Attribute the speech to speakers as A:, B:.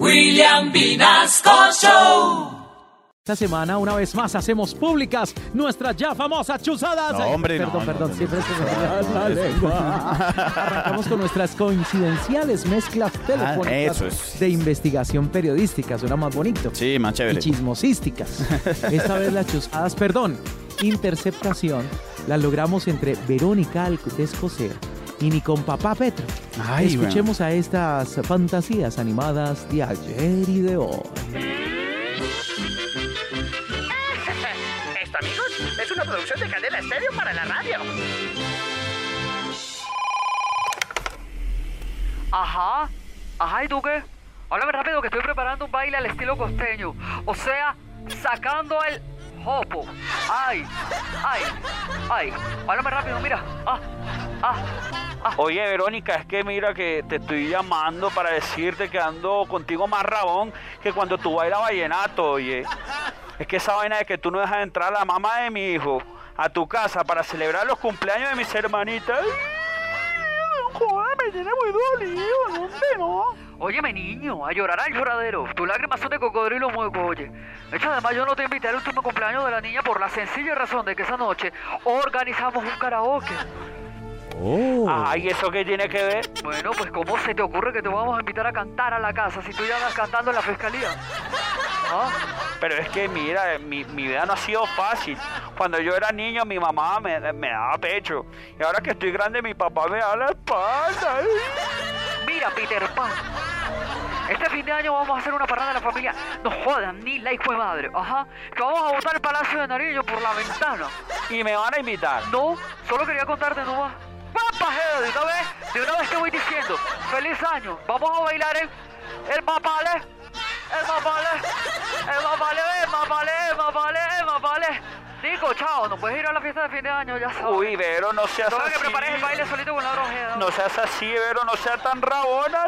A: William Vinasco Show.
B: Esta semana, una vez más, hacemos públicas nuestras ya famosas chuzadas.
C: No, hombre,
B: Perdón,
C: no,
B: perdón,
C: no,
B: siempre
C: no,
B: se me la lengua. Arrancamos con nuestras coincidenciales mezclas telefónicas
C: Ah, eso es.
B: de investigación periodística. Suena más bonito.
C: Sí, más
B: Y
C: chévere.
B: chismosísticas. Esta vez las chuzadas, perdón, interceptación, las logramos entre Verónica Alcutes Coser y ni con papá Petro.
C: Ay,
B: Escuchemos a estas fantasías animadas de ayer y de hoy.
D: Esto, amigos, es una producción de Cadena Estéreo para la radio.
E: Ajá, ajá, ¿y tú qué? Háblame rápido que estoy preparando un baile al estilo costeño. O sea, sacando el jopo. Ay, ay, ay. Háblame rápido, mira. Ah, ah, ah.
F: Oye, Verónica, es que mira que te estoy llamando para decirte que ando contigo más rabón que cuando tú bailas vallenato, oye. Es que esa vaina de que tú no dejas entrar a la mamá de mi hijo a tu casa para celebrar los cumpleaños de mis hermanitas. ¡Ay, Joder, me tiene muy dolido, ¿dónde no?
E: Óyeme, niño, a llorar al lloradero. Tus lágrimas son de cocodrilo mueco, oye. De hecho, además, yo no te invité al último cumpleaños de la niña por la sencilla razón de que esa noche organizamos un karaoke.
B: Oh.
F: Ay, ¿eso qué tiene que ver?
E: Bueno, pues ¿cómo se te ocurre que te vamos a invitar a cantar a la casa si tú ya andas cantando en la fiscalía? ¿Ah?
F: Pero es que mira, mi, mi vida no ha sido fácil. Cuando yo era niño, mi mamá me, me daba pecho. Y ahora que estoy grande, mi papá me da la espalda.
E: Mira, Peter Pan. Este fin de año vamos a hacer una parranda de la familia. No jodan, ni la hijo de madre. Ajá. Que vamos a botar el Palacio de Nariño por la ventana.
F: Y me van a invitar.
E: No, solo quería contarte nomás. De una vez, de una vez te voy diciendo. ¡Feliz año! Vamos a bailar el, el mapale. El mapale. El mapale, el mapale, el mapale, el mapale. Nico, chao. No puedes ir a la fiesta de fin de año, ya sabes.
F: Uy, Vero, no seas
E: Tengo que
F: así.
E: prepares el baile solito con la.
F: No seas así, Vero, no seas tan rabona.